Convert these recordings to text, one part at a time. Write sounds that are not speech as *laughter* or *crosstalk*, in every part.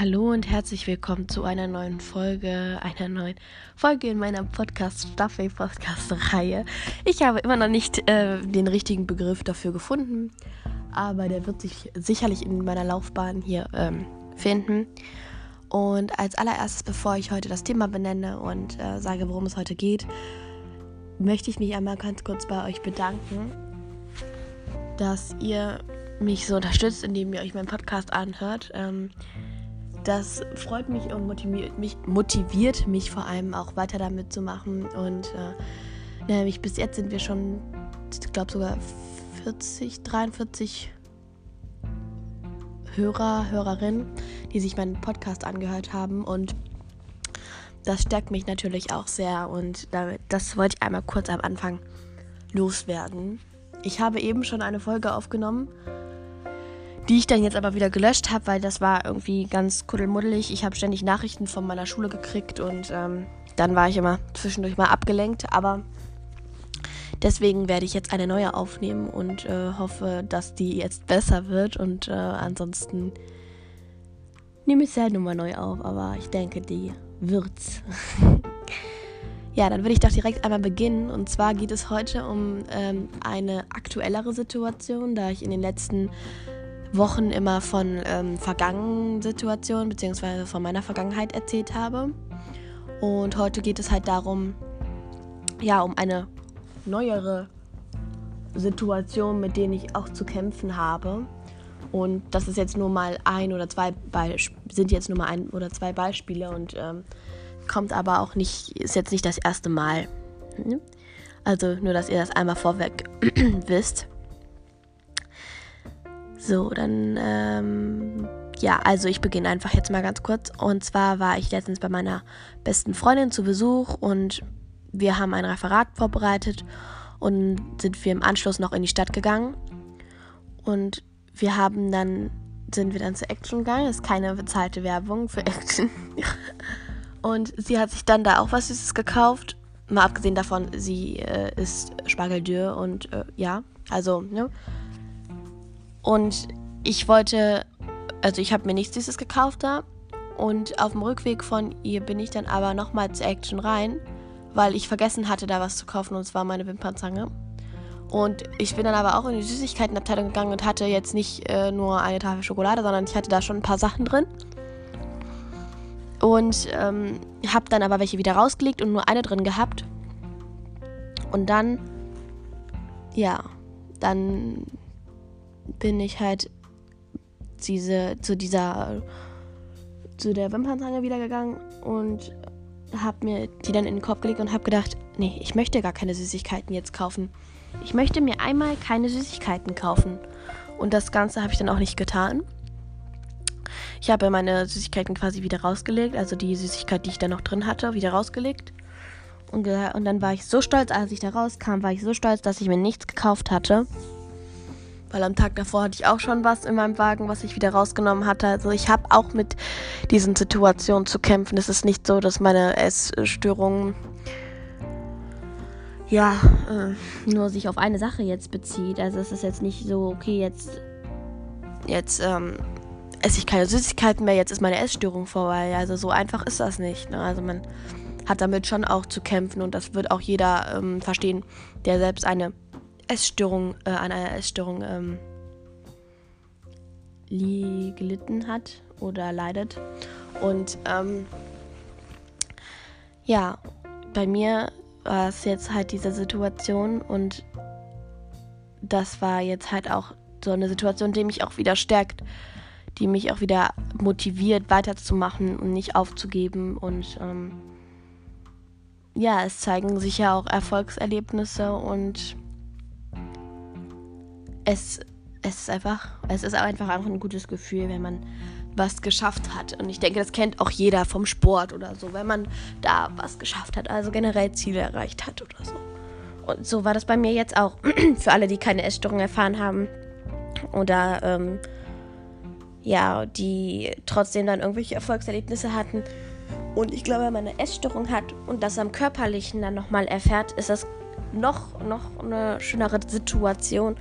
Hallo und herzlich willkommen zu einer neuen Folge, einer neuen Folge in meiner Podcast-Staffel, Podcast-Reihe. Ich habe immer noch nicht äh, den richtigen Begriff dafür gefunden, aber der wird sich sicherlich in meiner Laufbahn hier ähm, finden. Und als allererstes, bevor ich heute das Thema benenne und äh, sage, worum es heute geht, möchte ich mich einmal ganz kurz bei euch bedanken, dass ihr mich so unterstützt, indem ihr euch meinen Podcast anhört. Ähm, das freut mich und motiviert mich, motiviert mich vor allem auch weiter damit zu machen. Und äh, nämlich bis jetzt sind wir schon, ich glaube sogar 40, 43 Hörer, Hörerinnen, die sich meinen Podcast angehört haben. Und das stärkt mich natürlich auch sehr. Und damit, das wollte ich einmal kurz am Anfang loswerden. Ich habe eben schon eine Folge aufgenommen die ich dann jetzt aber wieder gelöscht habe, weil das war irgendwie ganz kuddelmuddelig. Ich habe ständig Nachrichten von meiner Schule gekriegt und ähm, dann war ich immer zwischendurch mal abgelenkt. Aber deswegen werde ich jetzt eine neue aufnehmen und äh, hoffe, dass die jetzt besser wird. Und äh, ansonsten nehme ich sie halt nochmal neu auf, aber ich denke, die wird's. *laughs* ja, dann würde ich doch direkt einmal beginnen. Und zwar geht es heute um ähm, eine aktuellere Situation, da ich in den letzten Wochen immer von ähm, vergangenen Situationen bzw. von meiner Vergangenheit erzählt habe. Und heute geht es halt darum, ja, um eine neuere Situation, mit denen ich auch zu kämpfen habe. Und das ist jetzt nur mal ein oder zwei Beisp sind jetzt nur mal ein oder zwei Beispiele und ähm, kommt aber auch nicht, ist jetzt nicht das erste Mal. Hm? Also nur, dass ihr das einmal vorweg *clears throat* wisst. So, dann, ähm, ja, also ich beginne einfach jetzt mal ganz kurz. Und zwar war ich letztens bei meiner besten Freundin zu Besuch und wir haben ein Referat vorbereitet und sind wir im Anschluss noch in die Stadt gegangen. Und wir haben dann, sind wir dann zur Action gegangen. Ist keine bezahlte Werbung für Action. *laughs* und sie hat sich dann da auch was Süßes gekauft. Mal abgesehen davon, sie äh, ist Spargeldür und äh, ja, also, ne? Und ich wollte, also ich habe mir nichts Süßes gekauft da. Und auf dem Rückweg von ihr bin ich dann aber nochmal zur Action rein, weil ich vergessen hatte, da was zu kaufen und zwar meine Wimpernzange. Und ich bin dann aber auch in die Süßigkeitenabteilung gegangen und hatte jetzt nicht äh, nur eine Tafel Schokolade, sondern ich hatte da schon ein paar Sachen drin. Und ähm, habe dann aber welche wieder rausgelegt und nur eine drin gehabt. Und dann, ja, dann bin ich halt diese, zu dieser, zu der Wimpernzange wieder gegangen und habe mir die dann in den Kopf gelegt und habe gedacht, nee, ich möchte gar keine Süßigkeiten jetzt kaufen. Ich möchte mir einmal keine Süßigkeiten kaufen. Und das Ganze habe ich dann auch nicht getan. Ich habe meine Süßigkeiten quasi wieder rausgelegt, also die Süßigkeit, die ich da noch drin hatte, wieder rausgelegt. Und, und dann war ich so stolz, als ich da rauskam, war ich so stolz, dass ich mir nichts gekauft hatte. Weil am Tag davor hatte ich auch schon was in meinem Wagen, was ich wieder rausgenommen hatte. Also ich habe auch mit diesen Situationen zu kämpfen. Es ist nicht so, dass meine Essstörung ja äh, nur sich auf eine Sache jetzt bezieht. Also es ist jetzt nicht so, okay, jetzt jetzt ähm, esse ich keine Süßigkeiten mehr, jetzt ist meine Essstörung vorbei. Also so einfach ist das nicht. Ne? Also man hat damit schon auch zu kämpfen und das wird auch jeder ähm, verstehen, der selbst eine Essstörung, äh, an einer Essstörung ähm, gelitten hat oder leidet. Und ähm, ja, bei mir war es jetzt halt diese Situation und das war jetzt halt auch so eine Situation, die mich auch wieder stärkt, die mich auch wieder motiviert, weiterzumachen und nicht aufzugeben. Und ähm, ja, es zeigen sich ja auch Erfolgserlebnisse und es, es ist einfach, es ist einfach, einfach ein gutes Gefühl, wenn man was geschafft hat. Und ich denke, das kennt auch jeder vom Sport oder so, wenn man da was geschafft hat, also generell Ziele erreicht hat oder so. Und so war das bei mir jetzt auch. *clears throat* Für alle, die keine Essstörung erfahren haben oder ähm, ja, die trotzdem dann irgendwelche Erfolgserlebnisse hatten. Und ich glaube, wenn man eine Essstörung hat und das am körperlichen dann nochmal erfährt, ist das noch, noch eine schönere Situation,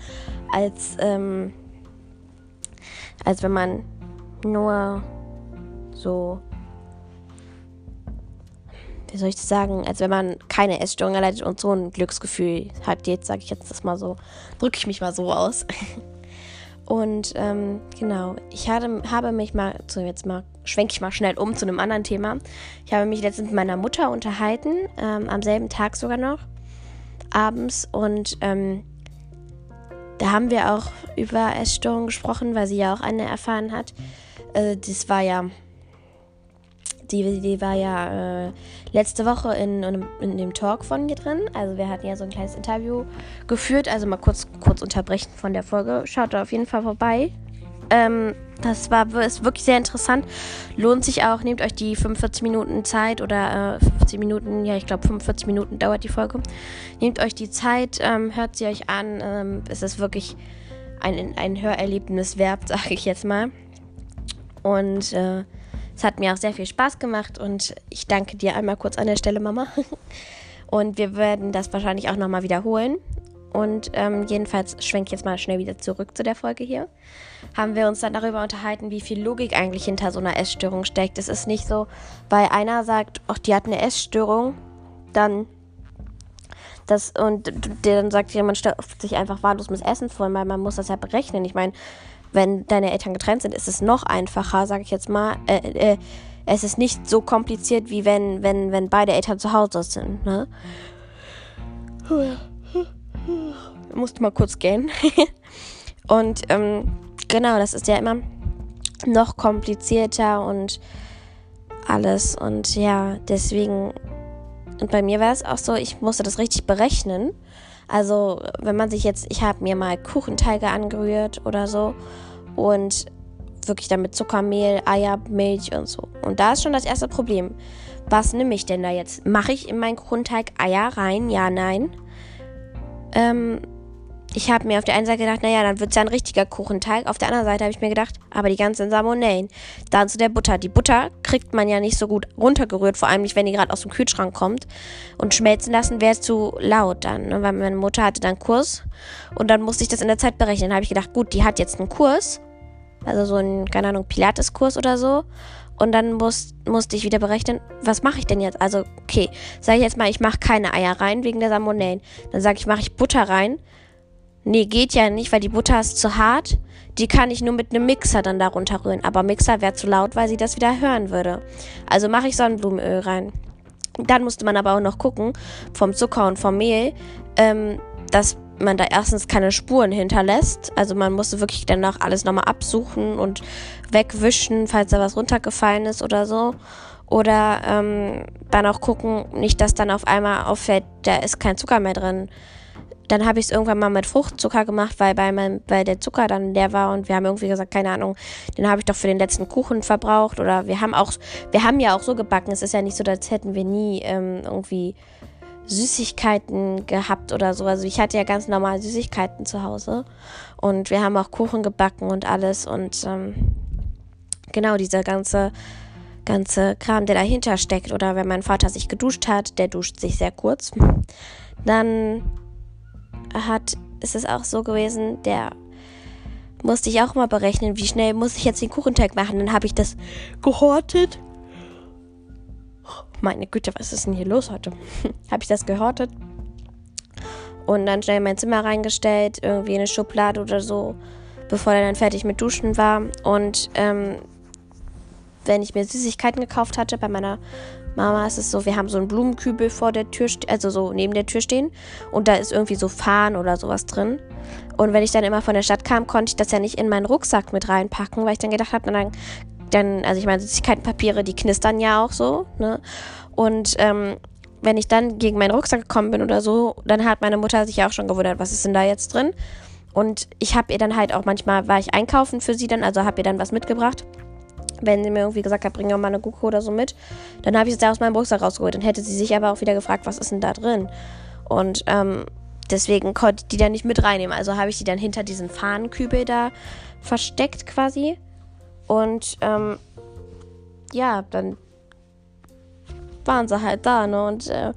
als, ähm, als wenn man nur so, wie soll ich das sagen, als wenn man keine Essstörung erleidet und so ein Glücksgefühl hat. Jetzt sage ich jetzt das mal so, drücke ich mich mal so aus. *laughs* Und ähm, genau, ich hatte, habe mich mal, so jetzt mal schwenke ich mal schnell um zu einem anderen Thema. Ich habe mich letztens mit meiner Mutter unterhalten, ähm, am selben Tag sogar noch, abends. Und ähm, da haben wir auch über Essstörungen gesprochen, weil sie ja auch eine erfahren hat. Äh, das war ja die, die war ja äh, letzte Woche in, in, dem Talk von mir drin. Also wir hatten ja so ein kleines Interview geführt. Also mal kurz, kurz unterbrechen von der Folge. Schaut da auf jeden Fall vorbei. Ähm, das war ist wirklich sehr interessant. Lohnt sich auch. Nehmt euch die 45 Minuten Zeit oder äh, 50 Minuten, ja, ich glaube 45 Minuten dauert die Folge. Nehmt euch die Zeit, ähm, hört sie euch an. Ähm, es ist wirklich ein, ein Hörerlebnis wert, *laughs* sage ich jetzt mal. Und äh, es hat mir auch sehr viel Spaß gemacht und ich danke dir einmal kurz an der Stelle, Mama. *laughs* Und wir werden das wahrscheinlich auch nochmal wiederholen. Und ähm, jedenfalls schwenke ich jetzt mal schnell wieder zurück zu der Folge hier. Haben wir uns dann darüber unterhalten, wie viel Logik eigentlich hinter so einer Essstörung steckt. Es ist nicht so, weil einer sagt, ach, die hat eine Essstörung, dann das und der dann sagt, ja, man stellt sich einfach wahllos mit Essen vor, weil man muss das ja berechnen. Ich meine, wenn deine Eltern getrennt sind, ist es noch einfacher, sage ich jetzt mal. Äh, äh, es ist nicht so kompliziert, wie wenn, wenn, wenn beide Eltern zu Hause sind. Ne? Musste mal kurz gehen. *laughs* und ähm, genau, das ist ja immer noch komplizierter und alles. Und ja, deswegen. Und bei mir war es auch so, ich musste das richtig berechnen. Also, wenn man sich jetzt, ich habe mir mal Kuchenteige angerührt oder so und wirklich damit Zuckermehl, Eier, Milch und so. Und da ist schon das erste Problem. Was nehme ich denn da jetzt? Mache ich in meinen Kuchenteig Eier rein? Ja, nein. Ähm, ich habe mir auf der einen Seite gedacht, naja, dann wird es ja ein richtiger Kuchenteig. Auf der anderen Seite habe ich mir gedacht, aber die ganzen Salmonellen. Dann zu der Butter. Die Butter kriegt man ja nicht so gut runtergerührt, vor allem nicht, wenn die gerade aus dem Kühlschrank kommt. Und schmelzen lassen wäre zu laut dann. Ne? Weil meine Mutter hatte dann Kurs und dann musste ich das in der Zeit berechnen. Habe ich gedacht, gut, die hat jetzt einen Kurs. Also so einen, keine Ahnung, Pilates-Kurs oder so. Und dann muss, musste ich wieder berechnen, was mache ich denn jetzt? Also, okay, sage ich jetzt mal, ich mache keine Eier rein wegen der Salmonellen. Dann sage ich, mache ich Butter rein Nee, geht ja nicht, weil die Butter ist zu hart. Die kann ich nur mit einem Mixer dann darunter rühren. Aber Mixer wäre zu laut, weil sie das wieder hören würde. Also mache ich Sonnenblumenöl rein. Dann musste man aber auch noch gucken, vom Zucker und vom Mehl, ähm, dass man da erstens keine Spuren hinterlässt. Also man musste wirklich dann noch alles nochmal absuchen und wegwischen, falls da was runtergefallen ist oder so. Oder ähm, dann auch gucken, nicht, dass dann auf einmal auffällt, da ist kein Zucker mehr drin. Dann habe ich es irgendwann mal mit Fruchtzucker gemacht, weil, bei meinem, weil der Zucker dann leer war und wir haben irgendwie gesagt, keine Ahnung, den habe ich doch für den letzten Kuchen verbraucht. Oder wir haben auch, wir haben ja auch so gebacken. Es ist ja nicht so, als hätten wir nie ähm, irgendwie Süßigkeiten gehabt oder so. Also ich hatte ja ganz normal Süßigkeiten zu Hause. Und wir haben auch Kuchen gebacken und alles. Und ähm, genau, dieser ganze ganze Kram, der dahinter steckt. Oder wenn mein Vater sich geduscht hat, der duscht sich sehr kurz. Dann hat, ist es auch so gewesen, der musste ich auch mal berechnen, wie schnell muss ich jetzt den Kuchenteig machen. Dann habe ich das gehortet. Meine Güte, was ist denn hier los heute? *laughs* habe ich das gehortet und dann schnell in mein Zimmer reingestellt, irgendwie in eine Schublade oder so, bevor er dann fertig mit Duschen war. Und ähm, wenn ich mir Süßigkeiten gekauft hatte bei meiner Mama ist es so, wir haben so einen Blumenkübel vor der Tür, also so neben der Tür stehen und da ist irgendwie so Fahnen oder sowas drin. Und wenn ich dann immer von der Stadt kam, konnte ich das ja nicht in meinen Rucksack mit reinpacken, weil ich dann gedacht habe, dann, dann, also ich meine, Süßigkeitenpapiere, die knistern ja auch so, ne? Und ähm, wenn ich dann gegen meinen Rucksack gekommen bin oder so, dann hat meine Mutter sich auch schon gewundert, was ist denn da jetzt drin? Und ich habe ihr dann halt auch manchmal, war ich einkaufen für sie dann, also habe ihr dann was mitgebracht wenn sie mir irgendwie gesagt hat, bring doch mal eine Gurke oder so mit, dann habe ich es da aus meinem Rucksack rausgeholt. Dann hätte sie sich aber auch wieder gefragt, was ist denn da drin? Und ähm, deswegen konnte ich die dann nicht mit reinnehmen. Also habe ich die dann hinter diesen Fahnenkübel da versteckt quasi. Und ähm, ja, dann waren sie halt da, ne? Und äh,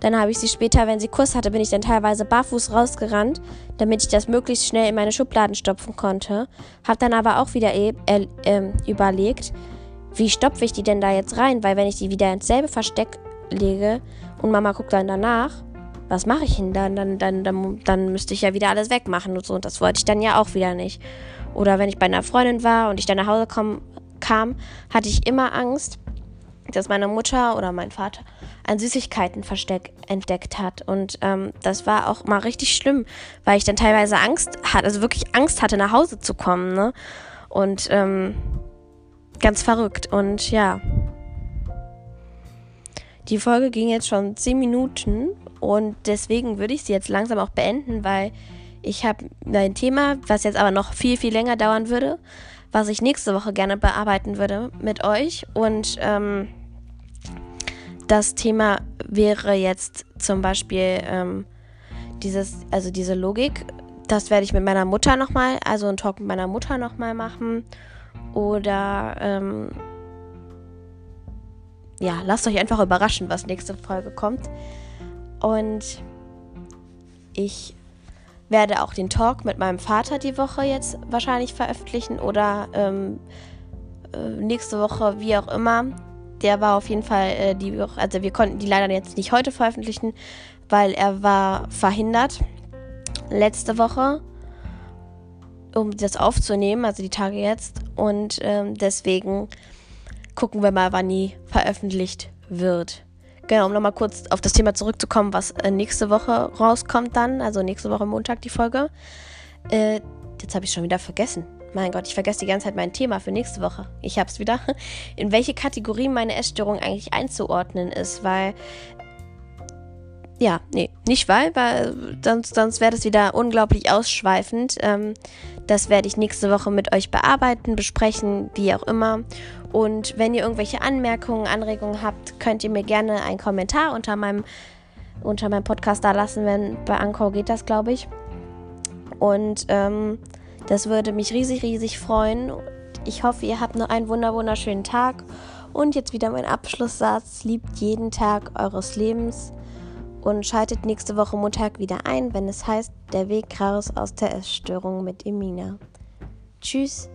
dann habe ich sie später, wenn sie Kurs hatte, bin ich dann teilweise barfuß rausgerannt, damit ich das möglichst schnell in meine Schubladen stopfen konnte. Habe dann aber auch wieder e äh, überlegt, wie stopfe ich die denn da jetzt rein? Weil wenn ich die wieder ins selbe Versteck lege und Mama guckt dann danach, was mache ich denn dann? Dann, dann, dann? dann müsste ich ja wieder alles wegmachen und so. Und das wollte ich dann ja auch wieder nicht. Oder wenn ich bei einer Freundin war und ich dann nach Hause komm, kam, hatte ich immer Angst, dass meine Mutter oder mein Vater ein Süßigkeitenversteck entdeckt hat. Und ähm, das war auch mal richtig schlimm, weil ich dann teilweise Angst hatte, also wirklich Angst hatte, nach Hause zu kommen. Ne? Und ähm, ganz verrückt. Und ja. Die Folge ging jetzt schon 10 Minuten und deswegen würde ich sie jetzt langsam auch beenden, weil ich habe ein Thema, was jetzt aber noch viel, viel länger dauern würde, was ich nächste Woche gerne bearbeiten würde mit euch. Und ähm, das Thema wäre jetzt zum Beispiel ähm, dieses, also diese Logik. Das werde ich mit meiner Mutter nochmal, also einen Talk mit meiner Mutter nochmal machen. Oder ähm, ja, lasst euch einfach überraschen, was nächste Folge kommt. Und ich werde auch den Talk mit meinem Vater die Woche jetzt wahrscheinlich veröffentlichen oder ähm, äh, nächste Woche, wie auch immer. Der war auf jeden Fall äh, die Woche, also wir konnten die leider jetzt nicht heute veröffentlichen, weil er war verhindert letzte Woche, um das aufzunehmen, also die Tage jetzt. Und ähm, deswegen gucken wir mal, wann die veröffentlicht wird. Genau, um nochmal kurz auf das Thema zurückzukommen, was äh, nächste Woche rauskommt dann, also nächste Woche Montag die Folge. Äh, jetzt habe ich schon wieder vergessen. Mein Gott, ich vergesse die ganze Zeit mein Thema für nächste Woche. Ich habe es wieder. In welche Kategorie meine Essstörung eigentlich einzuordnen ist, weil ja, nee, nicht weil, weil sonst, sonst wäre das wieder unglaublich ausschweifend. Ähm, das werde ich nächste Woche mit euch bearbeiten, besprechen, wie auch immer. Und wenn ihr irgendwelche Anmerkungen, Anregungen habt, könnt ihr mir gerne einen Kommentar unter meinem, unter meinem Podcast da lassen, wenn bei Anchor geht das, glaube ich. Und ähm, das würde mich riesig, riesig freuen. Ich hoffe, ihr habt noch einen wunder wunderschönen Tag. Und jetzt wieder mein Abschlusssatz. Liebt jeden Tag eures Lebens und schaltet nächste Woche Montag wieder ein, wenn es heißt Der Weg raus aus der Essstörung mit Emina. Tschüss.